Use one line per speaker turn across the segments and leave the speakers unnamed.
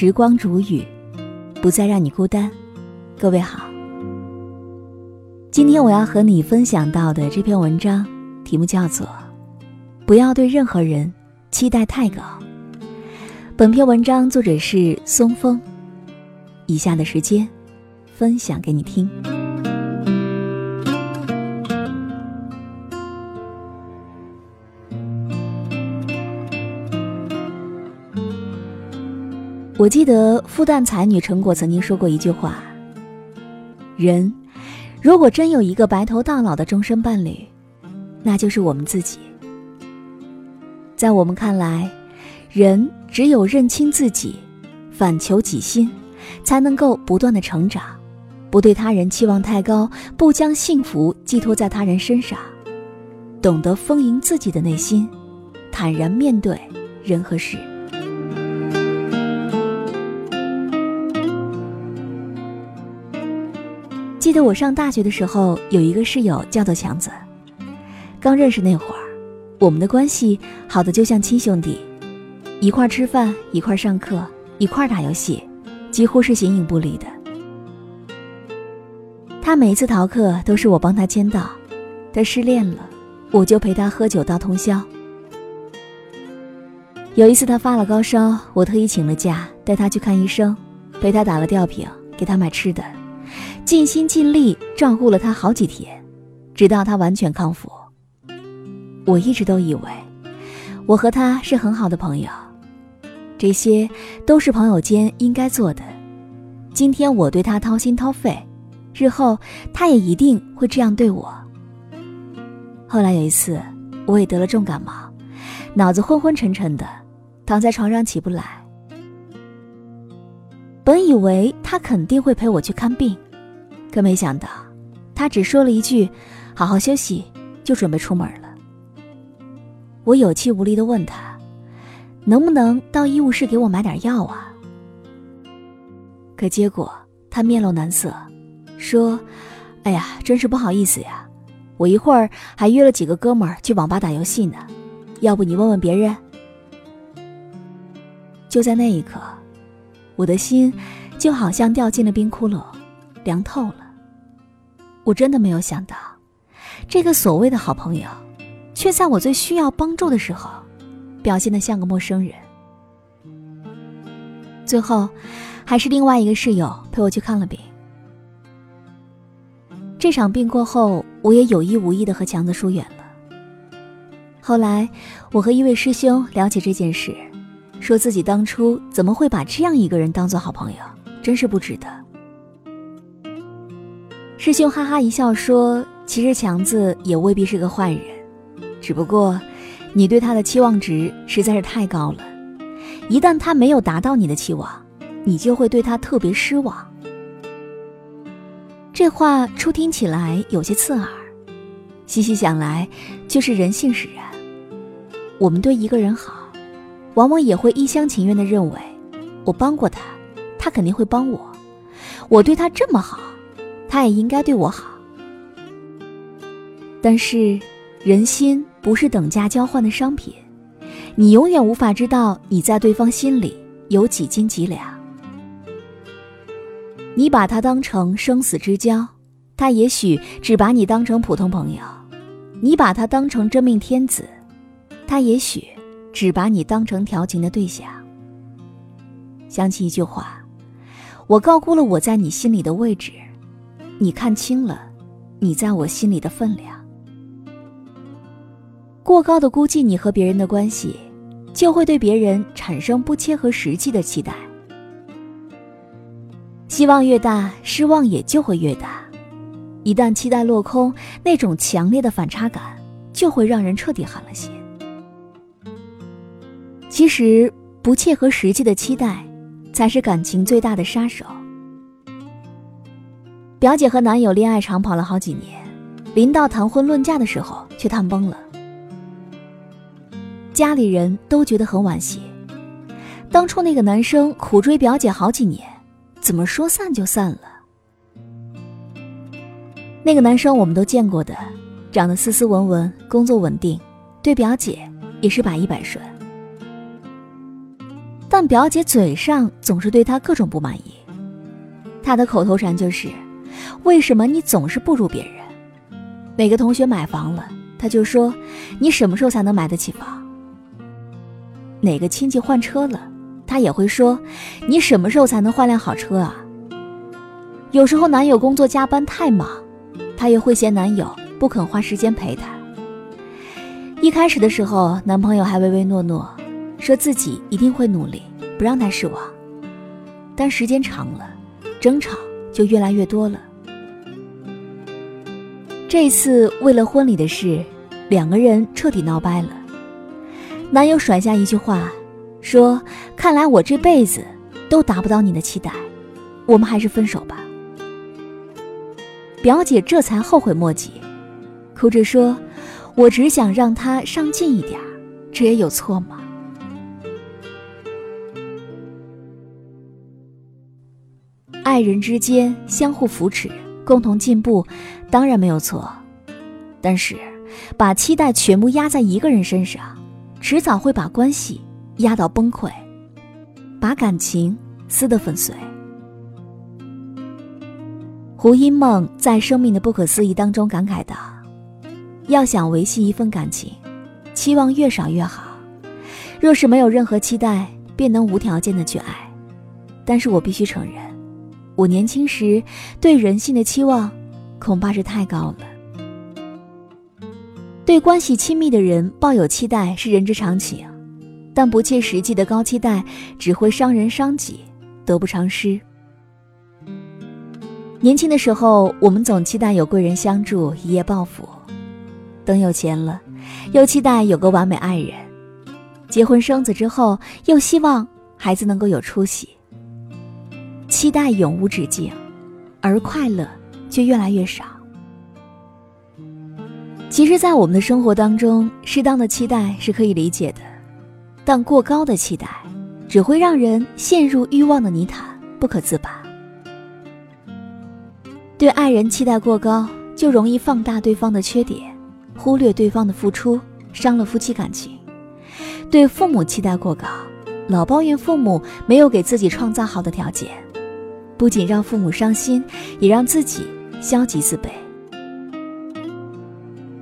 时光煮雨，不再让你孤单。各位好，今天我要和你分享到的这篇文章，题目叫做《不要对任何人期待太高》。本篇文章作者是松风。以下的时间，分享给你听。我记得复旦才女陈果曾经说过一句话：“人如果真有一个白头到老的终身伴侣，那就是我们自己。”在我们看来，人只有认清自己，反求己心，才能够不断的成长。不对他人期望太高，不将幸福寄托在他人身上，懂得丰盈自己的内心，坦然面对人和事。记得我上大学的时候，有一个室友叫做强子。刚认识那会儿，我们的关系好的就像亲兄弟，一块吃饭，一块上课，一块打游戏，几乎是形影不离的。他每一次逃课都是我帮他签到，他失恋了，我就陪他喝酒到通宵。有一次他发了高烧，我特意请了假带他去看医生，陪他打了吊瓶，给他买吃的。尽心尽力照顾了他好几天，直到他完全康复。我一直都以为我和他是很好的朋友，这些都是朋友间应该做的。今天我对他掏心掏肺，日后他也一定会这样对我。后来有一次，我也得了重感冒，脑子昏昏沉沉的，躺在床上起不来。本以为他肯定会陪我去看病。可没想到，他只说了一句：“好好休息”，就准备出门了。我有气无力的问他：“能不能到医务室给我买点药啊？”可结果他面露难色，说：“哎呀，真是不好意思呀，我一会儿还约了几个哥们儿去网吧打游戏呢，要不你问问别人。”就在那一刻，我的心就好像掉进了冰窟窿。凉透了。我真的没有想到，这个所谓的好朋友，却在我最需要帮助的时候，表现的像个陌生人。最后，还是另外一个室友陪我去看了病。这场病过后，我也有意无意的和强子疏远了。后来，我和一位师兄聊起这件事，说自己当初怎么会把这样一个人当做好朋友，真是不值得。师兄哈哈一笑说：“其实强子也未必是个坏人，只不过你对他的期望值实在是太高了。一旦他没有达到你的期望，你就会对他特别失望。”这话初听起来有些刺耳，细细想来就是人性使然。我们对一个人好，往往也会一厢情愿地认为，我帮过他，他肯定会帮我；我对他这么好。他也应该对我好，但是人心不是等价交换的商品，你永远无法知道你在对方心里有几斤几两。你把他当成生死之交，他也许只把你当成普通朋友；你把他当成真命天子，他也许只把你当成调情的对象。想起一句话，我高估了我在你心里的位置。你看清了，你在我心里的分量。过高的估计你和别人的关系，就会对别人产生不切合实际的期待。希望越大，失望也就会越大。一旦期待落空，那种强烈的反差感就会让人彻底寒了心。其实，不切合实际的期待，才是感情最大的杀手。表姐和男友恋爱长跑了好几年，临到谈婚论嫁的时候却谈崩了。家里人都觉得很惋惜，当初那个男生苦追表姐好几年，怎么说散就散了？那个男生我们都见过的，长得斯斯文文，工作稳定，对表姐也是百依百顺。但表姐嘴上总是对他各种不满意。她的口头禅就是：“为什么你总是不如别人？”哪个同学买房了，他就说：“你什么时候才能买得起房？”哪个亲戚换车了，他也会说：“你什么时候才能换辆好车啊？”有时候男友工作加班太忙，她也会嫌男友不肯花时间陪她。一开始的时候，男朋友还唯唯诺诺，说自己一定会努力，不让她失望。但时间长了，争吵就越来越多了。这次为了婚礼的事，两个人彻底闹掰了。男友甩下一句话，说：“看来我这辈子都达不到你的期待，我们还是分手吧。”表姐这才后悔莫及，哭着说。我只想让他上进一点这也有错吗？爱人之间相互扶持、共同进步，当然没有错。但是，把期待全部压在一个人身上，迟早会把关系压到崩溃，把感情撕得粉碎。胡因梦在《生命的不可思议》当中感慨道。要想维系一份感情，期望越少越好。若是没有任何期待，便能无条件的去爱。但是我必须承认，我年轻时对人性的期望，恐怕是太高了。对关系亲密的人抱有期待是人之常情，但不切实际的高期待只会伤人伤己，得不偿失。年轻的时候，我们总期待有贵人相助，一夜暴富。等有钱了，又期待有个完美爱人；结婚生子之后，又希望孩子能够有出息。期待永无止境，而快乐却越来越少。其实，在我们的生活当中，适当的期待是可以理解的，但过高的期待只会让人陷入欲望的泥潭，不可自拔。对爱人期待过高，就容易放大对方的缺点。忽略对方的付出，伤了夫妻感情；对父母期待过高，老抱怨父母没有给自己创造好的条件，不仅让父母伤心，也让自己消极自卑。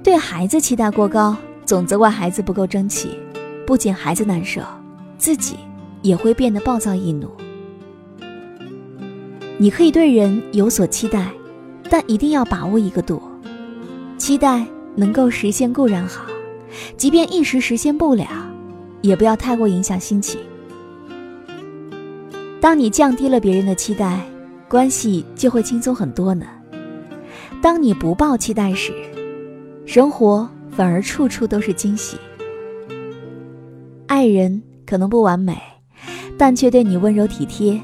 对孩子期待过高，总责怪孩子不够争气，不仅孩子难受，自己也会变得暴躁易怒。你可以对人有所期待，但一定要把握一个度，期待。能够实现固然好，即便一时实现不了，也不要太过影响心情。当你降低了别人的期待，关系就会轻松很多呢。当你不抱期待时，生活反而处处都是惊喜。爱人可能不完美，但却对你温柔体贴；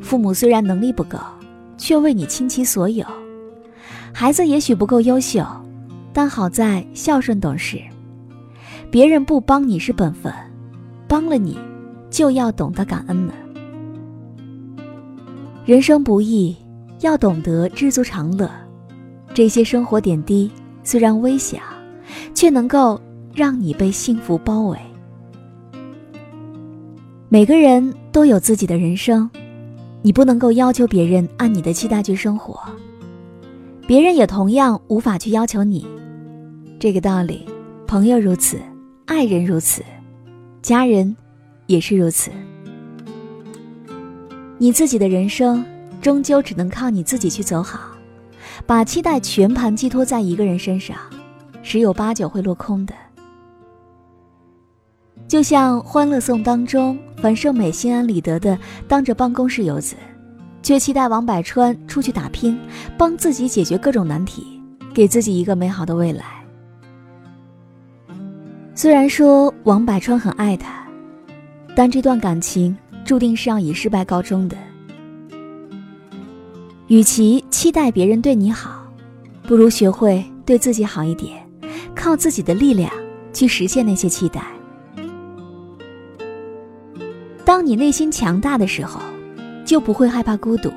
父母虽然能力不够，却为你倾其所有；孩子也许不够优秀。但好在孝顺懂事，别人不帮你是本分，帮了你，就要懂得感恩呢。人生不易，要懂得知足常乐。这些生活点滴虽然微小，却能够让你被幸福包围。每个人都有自己的人生，你不能够要求别人按你的期待去生活，别人也同样无法去要求你。这个道理，朋友如此，爱人如此，家人也是如此。你自己的人生，终究只能靠你自己去走好。把期待全盘寄托在一个人身上，十有八九会落空的。就像《欢乐颂》当中，樊胜美心安理得的当着办公室游子，却期待王柏川出去打拼，帮自己解决各种难题，给自己一个美好的未来。虽然说王柏川很爱他，但这段感情注定是要以失败告终的。与其期待别人对你好，不如学会对自己好一点，靠自己的力量去实现那些期待。当你内心强大的时候，就不会害怕孤独，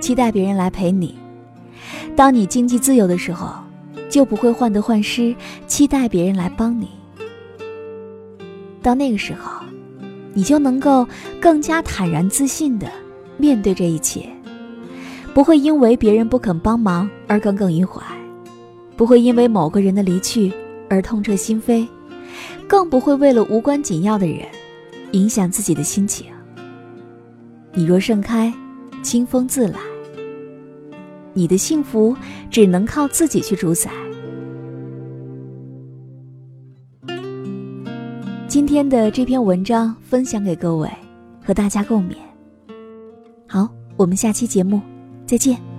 期待别人来陪你；当你经济自由的时候，就不会患得患失，期待别人来帮你。到那个时候，你就能够更加坦然自信的面对这一切，不会因为别人不肯帮忙而耿耿于怀，不会因为某个人的离去而痛彻心扉，更不会为了无关紧要的人影响自己的心情。你若盛开，清风自来。你的幸福只能靠自己去主宰。今天的这篇文章分享给各位，和大家共勉。好，我们下期节目再见。